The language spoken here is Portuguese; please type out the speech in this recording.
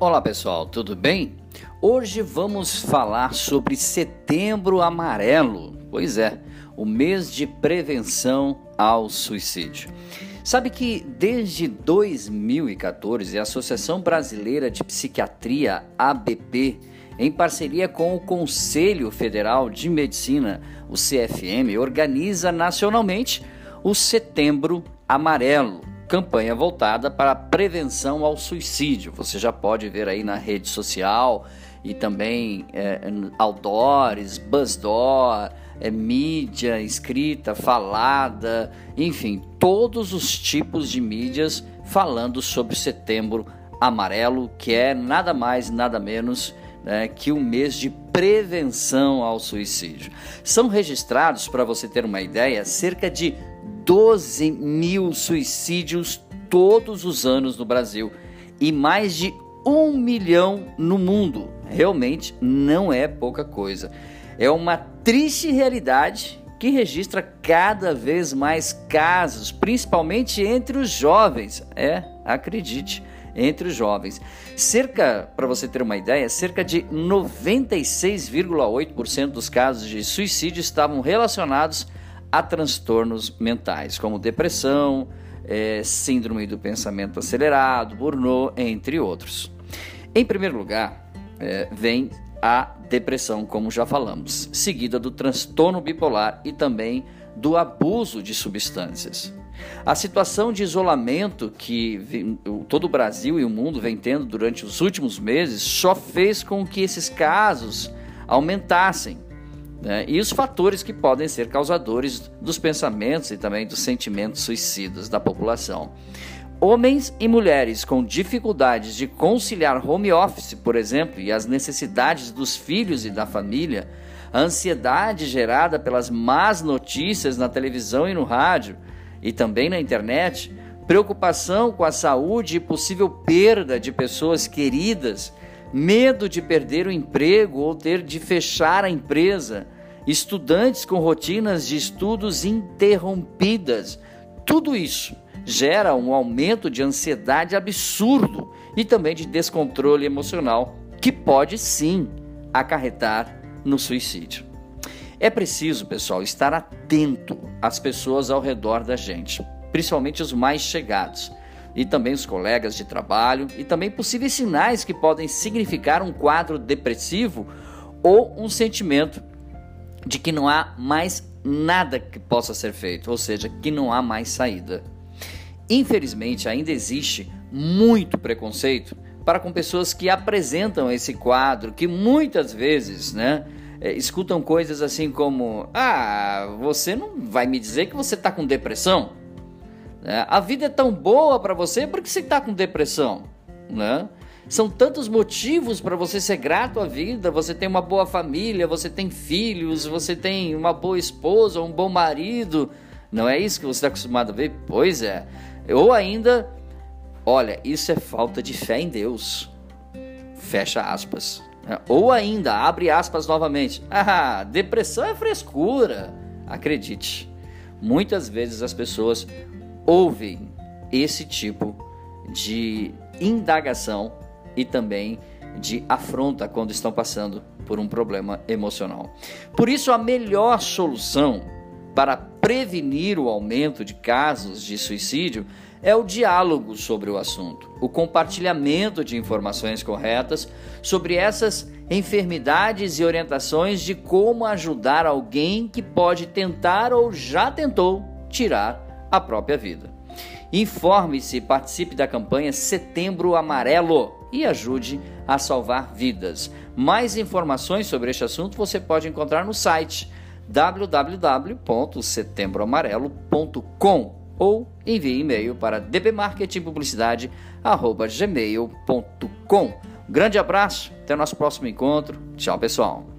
Olá pessoal, tudo bem? Hoje vamos falar sobre Setembro Amarelo. Pois é, o mês de prevenção ao suicídio. Sabe que desde 2014 a Associação Brasileira de Psiquiatria, ABP, em parceria com o Conselho Federal de Medicina, o CFM, organiza nacionalmente o Setembro Amarelo, campanha voltada para a prevenção ao suicídio. Você já pode ver aí na rede social e também é, outdoors, buzzdoor, é, mídia escrita, falada, enfim, todos os tipos de mídias falando sobre setembro amarelo, que é nada mais, nada menos né, que o mês de prevenção ao suicídio. São registrados, para você ter uma ideia, cerca de 12 mil suicídios todos os anos no Brasil e mais de um milhão no mundo. Realmente não é pouca coisa. É uma triste realidade que registra cada vez mais casos, principalmente entre os jovens. É, acredite, entre os jovens. Cerca, para você ter uma ideia, cerca de 96,8% dos casos de suicídio estavam relacionados a transtornos mentais, como depressão, é, síndrome do pensamento acelerado, burnout, entre outros. Em primeiro lugar, é, vem a depressão, como já falamos, seguida do transtorno bipolar e também do abuso de substâncias. A situação de isolamento que todo o Brasil e o mundo vem tendo durante os últimos meses só fez com que esses casos aumentassem né? e os fatores que podem ser causadores dos pensamentos e também dos sentimentos suicidas da população. Homens e mulheres com dificuldades de conciliar home office, por exemplo, e as necessidades dos filhos e da família, a ansiedade gerada pelas más notícias na televisão e no rádio e também na internet, preocupação com a saúde e possível perda de pessoas queridas, medo de perder o emprego ou ter de fechar a empresa, estudantes com rotinas de estudos interrompidas. Tudo isso gera um aumento de ansiedade absurdo e também de descontrole emocional, que pode sim acarretar no suicídio. É preciso, pessoal, estar atento às pessoas ao redor da gente, principalmente os mais chegados, e também os colegas de trabalho, e também possíveis sinais que podem significar um quadro depressivo ou um sentimento de que não há mais nada que possa ser feito, ou seja, que não há mais saída. Infelizmente, ainda existe muito preconceito para com pessoas que apresentam esse quadro, que muitas vezes, né, é, escutam coisas assim como: Ah, você não vai me dizer que você está com depressão? Né? A vida é tão boa para você, por que você está com depressão? Né? São tantos motivos para você ser grato à vida. Você tem uma boa família, você tem filhos, você tem uma boa esposa, um bom marido. Não é isso que você está acostumado a ver? Pois é. Ou ainda, olha, isso é falta de fé em Deus. Fecha aspas. Ou ainda, abre aspas novamente. Ah, depressão é frescura. Acredite, muitas vezes as pessoas ouvem esse tipo de indagação e também de afronta quando estão passando por um problema emocional. Por isso, a melhor solução para prevenir o aumento de casos de suicídio é o diálogo sobre o assunto, o compartilhamento de informações corretas sobre essas enfermidades e orientações de como ajudar alguém que pode tentar ou já tentou tirar a própria vida. Informe-se participe da campanha Setembro Amarelo e ajude a salvar vidas. Mais informações sobre este assunto você pode encontrar no site www.setembroamarelo.com ou envie e-mail para dbmarketingpublicidade@gmail.com. Grande abraço, até o nosso próximo encontro. Tchau, pessoal.